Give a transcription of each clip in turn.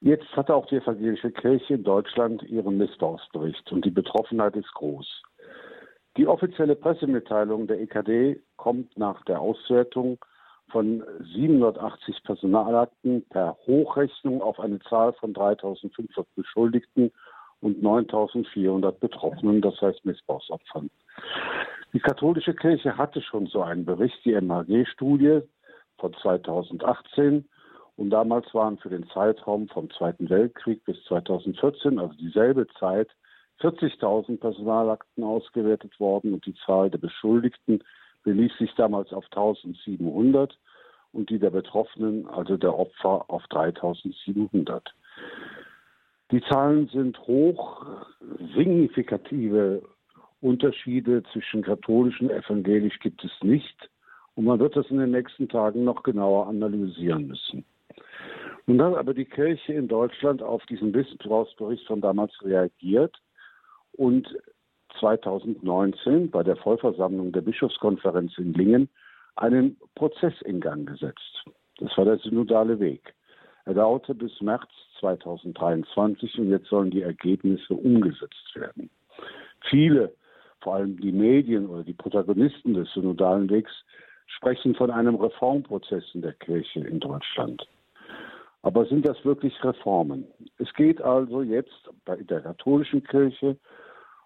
Jetzt hat auch die evangelische Kirche in Deutschland ihren Missbrauchsbericht und die Betroffenheit ist groß. Die offizielle Pressemitteilung der EKD kommt nach der Auswertung von 780 Personalakten per Hochrechnung auf eine Zahl von 3500 Beschuldigten und 9400 Betroffenen, das heißt Missbrauchsopfern. Die katholische Kirche hatte schon so einen Bericht, die MHG-Studie von 2018. Und damals waren für den Zeitraum vom Zweiten Weltkrieg bis 2014, also dieselbe Zeit, 40.000 Personalakten ausgewertet worden und die Zahl der Beschuldigten belief sich damals auf 1700 und die der Betroffenen, also der Opfer, auf 3700. Die Zahlen sind hoch, signifikative Unterschiede zwischen katholisch und evangelisch gibt es nicht. Und man wird das in den nächsten Tagen noch genauer analysieren müssen. Nun hat aber die Kirche in Deutschland auf diesen Missbrauchsbericht von damals reagiert und 2019 bei der Vollversammlung der Bischofskonferenz in Lingen einen Prozess in Gang gesetzt. Das war der synodale Weg. Er dauerte bis März 2023 und jetzt sollen die Ergebnisse umgesetzt werden. Viele, vor allem die Medien oder die Protagonisten des synodalen Wegs, sprechen von einem Reformprozess in der Kirche in Deutschland. Aber sind das wirklich Reformen? Es geht also jetzt bei der katholischen Kirche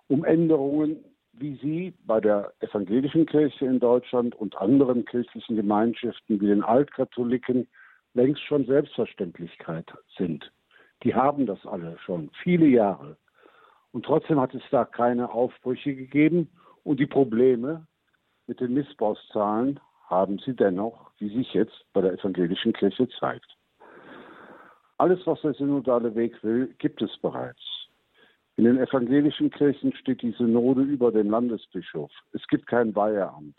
um Änderungen, wie sie bei der evangelischen Kirche in Deutschland und anderen kirchlichen Gemeinschaften wie den Altkatholiken längst schon Selbstverständlichkeit sind. Die haben das alle schon viele Jahre. Und trotzdem hat es da keine Aufbrüche gegeben und die Probleme mit den Missbrauchszahlen haben sie dennoch, wie sich jetzt bei der evangelischen Kirche zeigt. Alles, was der synodale Weg will, gibt es bereits. In den evangelischen Kirchen steht die Synode über dem Landesbischof. Es gibt kein Weiheramt.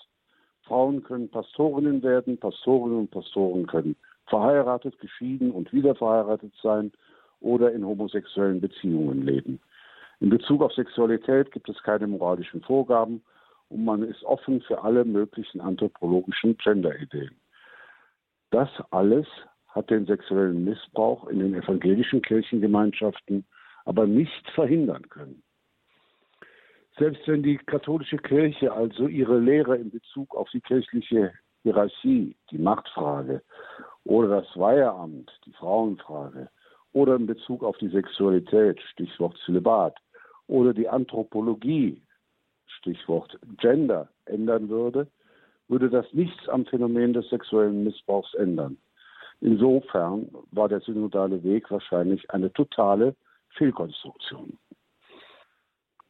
Frauen können Pastorinnen werden, Pastorinnen und Pastoren können verheiratet, geschieden und wieder verheiratet sein oder in homosexuellen Beziehungen leben. In Bezug auf Sexualität gibt es keine moralischen Vorgaben und man ist offen für alle möglichen anthropologischen Gender-Ideen. Das alles hat den sexuellen Missbrauch in den evangelischen Kirchengemeinschaften aber nicht verhindern können. Selbst wenn die katholische Kirche also ihre Lehre in Bezug auf die kirchliche Hierarchie, die Machtfrage oder das Weiheramt, die Frauenfrage oder in Bezug auf die Sexualität, Stichwort Zölibat, oder die Anthropologie, Stichwort Gender, ändern würde, würde das nichts am Phänomen des sexuellen Missbrauchs ändern. Insofern war der synodale Weg wahrscheinlich eine totale Fehlkonstruktion.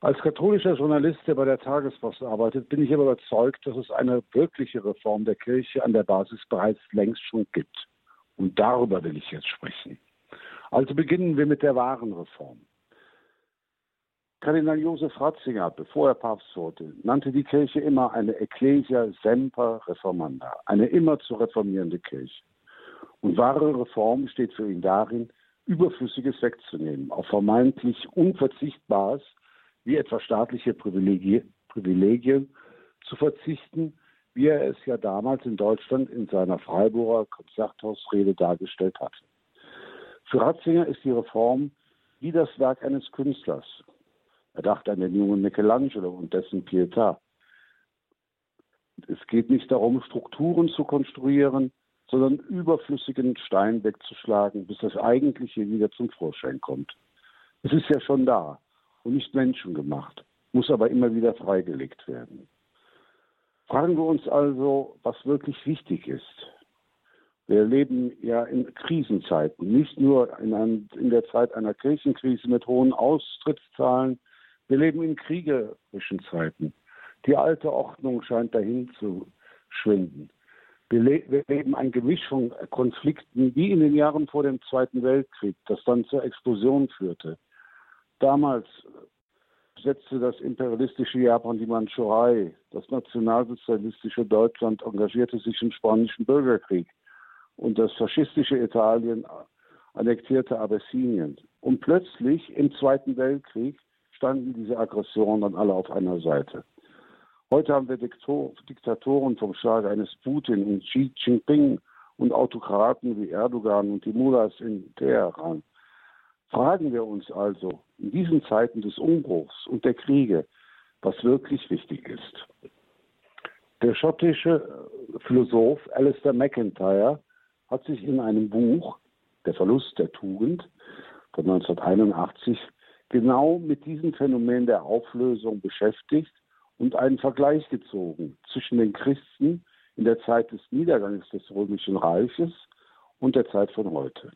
Als katholischer Journalist, der bei der Tagespost arbeitet, bin ich aber überzeugt, dass es eine wirkliche Reform der Kirche an der Basis bereits längst schon gibt. Und darüber will ich jetzt sprechen. Also beginnen wir mit der wahren Reform. Kardinal Josef Ratzinger, bevor er Papst wurde, nannte die Kirche immer eine Ecclesia semper reformanda, eine immer zu reformierende Kirche. Und wahre Reform steht für ihn darin, Überflüssiges wegzunehmen, auf vermeintlich Unverzichtbares, wie etwa staatliche Privilegien, Privilegien zu verzichten, wie er es ja damals in Deutschland in seiner Freiburger Konzerthausrede dargestellt hatte. Für Ratzinger ist die Reform wie das Werk eines Künstlers. Er dachte an den jungen Michelangelo und dessen Pietà. Es geht nicht darum, Strukturen zu konstruieren, sondern überflüssigen Stein wegzuschlagen, bis das Eigentliche wieder zum Vorschein kommt. Es ist ja schon da und nicht menschengemacht, muss aber immer wieder freigelegt werden. Fragen wir uns also, was wirklich wichtig ist. Wir leben ja in Krisenzeiten, nicht nur in, einem, in der Zeit einer Kirchenkrise mit hohen Austrittszahlen. Wir leben in kriegerischen Zeiten. Die alte Ordnung scheint dahin zu schwinden. Wir, le wir leben ein Gemisch von Konflikten wie in den Jahren vor dem Zweiten Weltkrieg, das dann zur Explosion führte. Damals setzte das imperialistische Japan die Mandschurei. Das nationalsozialistische Deutschland engagierte sich im Spanischen Bürgerkrieg. Und das faschistische Italien annektierte Abessinien. Und plötzlich im Zweiten Weltkrieg standen diese Aggressionen dann alle auf einer Seite. Heute haben wir Diktatoren vom Schlag eines Putin und Xi Jinping und Autokraten wie Erdogan und die Mullahs in Teheran. Fragen wir uns also in diesen Zeiten des Umbruchs und der Kriege, was wirklich wichtig ist. Der schottische Philosoph Alistair MacIntyre hat sich in einem Buch Der Verlust der Tugend von 1981 genau mit diesem Phänomen der Auflösung beschäftigt und einen Vergleich gezogen zwischen den Christen in der Zeit des Niedergangs des Römischen Reiches und der Zeit von heute.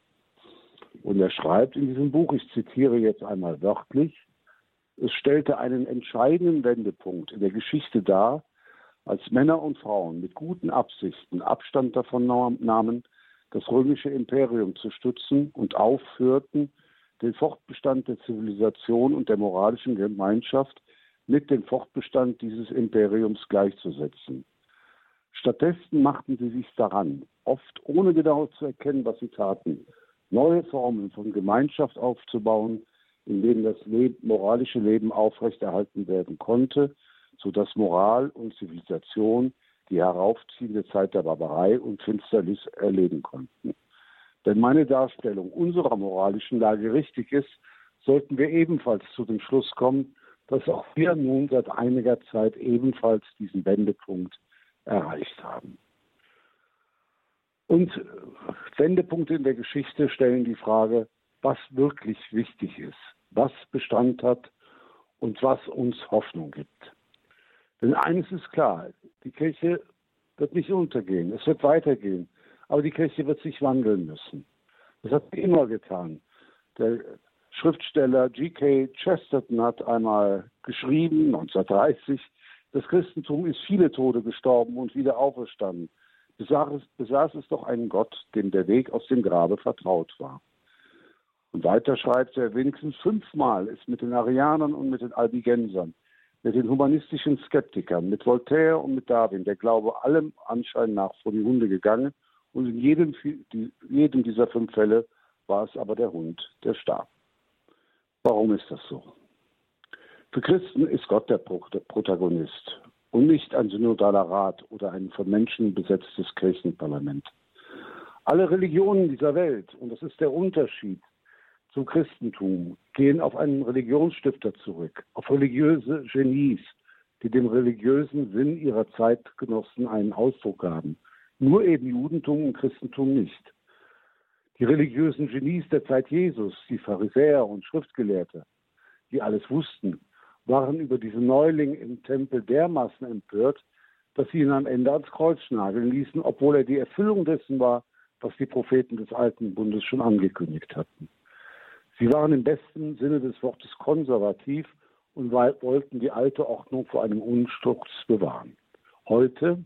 Und er schreibt in diesem Buch, ich zitiere jetzt einmal wörtlich, es stellte einen entscheidenden Wendepunkt in der Geschichte dar, als Männer und Frauen mit guten Absichten Abstand davon nahmen, das römische Imperium zu stützen und aufhörten, den Fortbestand der Zivilisation und der moralischen Gemeinschaft mit dem Fortbestand dieses Imperiums gleichzusetzen. Stattdessen machten sie sich daran, oft ohne genau zu erkennen, was sie taten, neue Formen von Gemeinschaft aufzubauen, in denen das Leben, moralische Leben aufrechterhalten werden konnte, sodass Moral und Zivilisation die heraufziehende Zeit der Barbarei und Finsternis erleben konnten. Wenn meine Darstellung unserer moralischen Lage richtig ist, sollten wir ebenfalls zu dem Schluss kommen, dass auch wir nun seit einiger Zeit ebenfalls diesen Wendepunkt erreicht haben. Und Wendepunkte in der Geschichte stellen die Frage, was wirklich wichtig ist, was Bestand hat und was uns Hoffnung gibt. Denn eines ist klar, die Kirche wird nicht untergehen, es wird weitergehen, aber die Kirche wird sich wandeln müssen. Das hat sie immer getan. Der Schriftsteller G.K. Chesterton hat einmal geschrieben, 1930, das Christentum ist viele Tode gestorben und wieder auferstanden. Besaß es, besaß es doch einen Gott, dem der Weg aus dem Grabe vertraut war. Und weiter schreibt er, wenigstens fünfmal ist mit den Arianern und mit den Albigensern, mit den humanistischen Skeptikern, mit Voltaire und mit Darwin der Glaube allem Anschein nach vor die Hunde gegangen und in jedem, jedem dieser fünf Fälle war es aber der Hund, der starb. Warum ist das so? Für Christen ist Gott der Protagonist und nicht ein synodaler Rat oder ein von Menschen besetztes Kirchenparlament. Alle Religionen dieser Welt, und das ist der Unterschied zum Christentum, gehen auf einen Religionsstifter zurück, auf religiöse Genies, die dem religiösen Sinn ihrer Zeitgenossen einen Ausdruck gaben. Nur eben Judentum und Christentum nicht. Die religiösen Genies der Zeit Jesus, die Pharisäer und Schriftgelehrte, die alles wussten, waren über diesen Neuling im Tempel dermaßen empört, dass sie ihn am Ende ans Kreuz nageln ließen, obwohl er die Erfüllung dessen war, was die Propheten des Alten Bundes schon angekündigt hatten. Sie waren im besten Sinne des Wortes konservativ und wollten die alte Ordnung vor einem Umsturz bewahren. Heute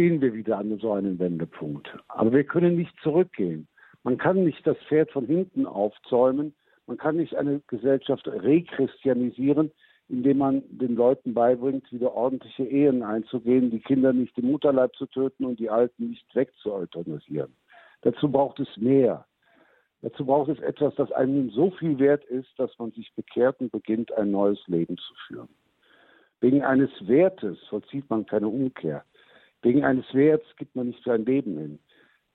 stehen wir wieder an so einem Wendepunkt. Aber wir können nicht zurückgehen. Man kann nicht das Pferd von hinten aufzäumen. Man kann nicht eine Gesellschaft rechristianisieren, indem man den Leuten beibringt, wieder ordentliche Ehen einzugehen, die Kinder nicht im Mutterleib zu töten und die Alten nicht wegzueuthanaisieren. Dazu braucht es mehr. Dazu braucht es etwas, das einem so viel wert ist, dass man sich bekehrt und beginnt, ein neues Leben zu führen. Wegen eines Wertes vollzieht man keine Umkehr. Wegen eines Werts gibt man nicht sein Leben hin.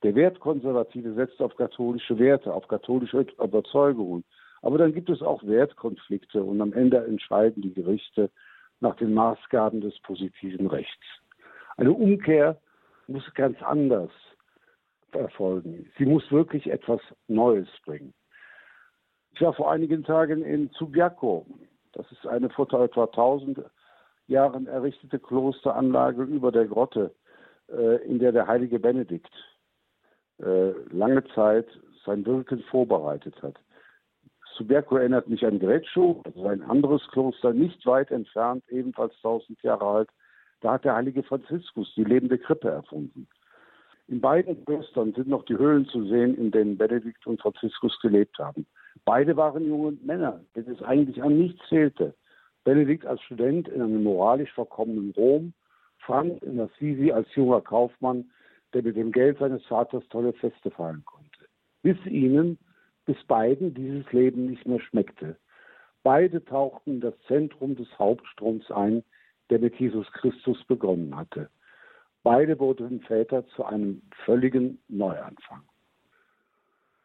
Der Wertkonservative setzt auf katholische Werte, auf katholische Überzeugungen. Aber dann gibt es auch Wertkonflikte und am Ende entscheiden die Gerichte nach den Maßgaben des positiven Rechts. Eine Umkehr muss ganz anders erfolgen. Sie muss wirklich etwas Neues bringen. Ich war vor einigen Tagen in Subiaco. Das ist eine vor etwa 1000 Jahren errichtete Klosteranlage über der Grotte, äh, in der der heilige Benedikt äh, lange Zeit sein Wirken vorbereitet hat. Subiaco erinnert mich an Greccio, also ein anderes Kloster nicht weit entfernt, ebenfalls 1000 Jahre alt. Da hat der heilige Franziskus die lebende Krippe erfunden. In beiden Klöstern sind noch die Höhlen zu sehen, in denen Benedikt und Franziskus gelebt haben. Beide waren junge Männer, denen es eigentlich an nichts fehlte. Benedikt als Student in einem moralisch verkommenen Rom, Franz in Assisi als junger Kaufmann, der mit dem Geld seines Vaters tolle Feste feiern konnte. Bis ihnen, bis beiden dieses Leben nicht mehr schmeckte. Beide tauchten in das Zentrum des Hauptstroms ein, der mit Jesus Christus begonnen hatte. Beide wurden Väter zu einem völligen Neuanfang.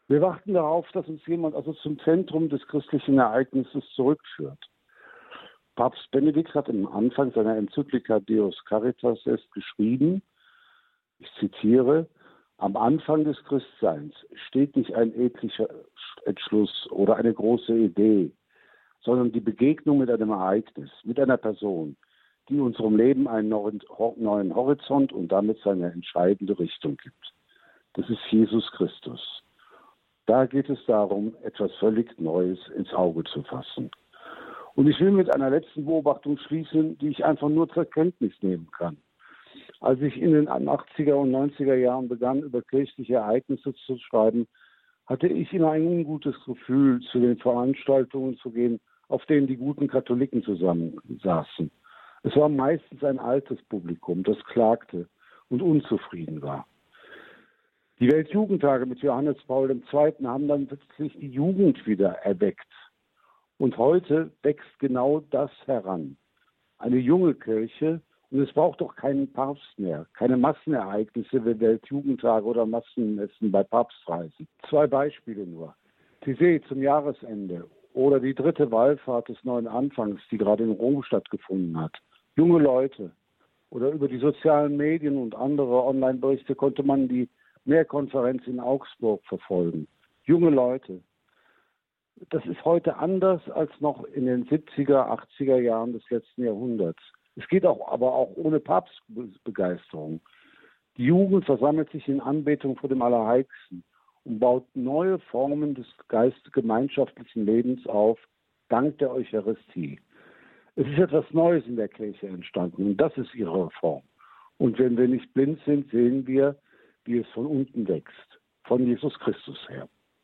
Wir warten darauf, dass uns jemand also zum Zentrum des christlichen Ereignisses zurückführt. Papst Benedikt hat am Anfang seiner Enzyklika Deus Caritas est geschrieben, ich zitiere, am Anfang des Christseins steht nicht ein ethischer Entschluss oder eine große Idee, sondern die Begegnung mit einem Ereignis, mit einer Person, die unserem Leben einen neuen Horizont und damit seine entscheidende Richtung gibt. Das ist Jesus Christus. Da geht es darum, etwas völlig Neues ins Auge zu fassen. Und ich will mit einer letzten Beobachtung schließen, die ich einfach nur zur Kenntnis nehmen kann. Als ich in den 80er und 90er Jahren begann, über kirchliche Ereignisse zu schreiben, hatte ich immer ein ungutes Gefühl, zu den Veranstaltungen zu gehen, auf denen die guten Katholiken zusammensaßen. Es war meistens ein altes Publikum, das klagte und unzufrieden war. Die Weltjugendtage mit Johannes Paul II. haben dann plötzlich die Jugend wieder erweckt. Und heute wächst genau das heran. Eine junge Kirche, und es braucht doch keinen Papst mehr, keine Massenereignisse wie Weltjugendtage oder Massenmessen bei Papstreisen. Zwei Beispiele nur. Tizé zum Jahresende oder die dritte Wallfahrt des neuen Anfangs, die gerade in Rom stattgefunden hat. Junge Leute. Oder über die sozialen Medien und andere Online-Berichte konnte man die Mehrkonferenz in Augsburg verfolgen. Junge Leute. Das ist heute anders als noch in den 70er, 80er Jahren des letzten Jahrhunderts. Es geht auch, aber auch ohne Papstbegeisterung. Die Jugend versammelt sich in Anbetung vor dem Allerheiligsten und baut neue Formen des geistgemeinschaftlichen Lebens auf, dank der Eucharistie. Es ist etwas Neues in der Kirche entstanden und das ist ihre Reform. Und wenn wir nicht blind sind, sehen wir, wie es von unten wächst, von Jesus Christus her.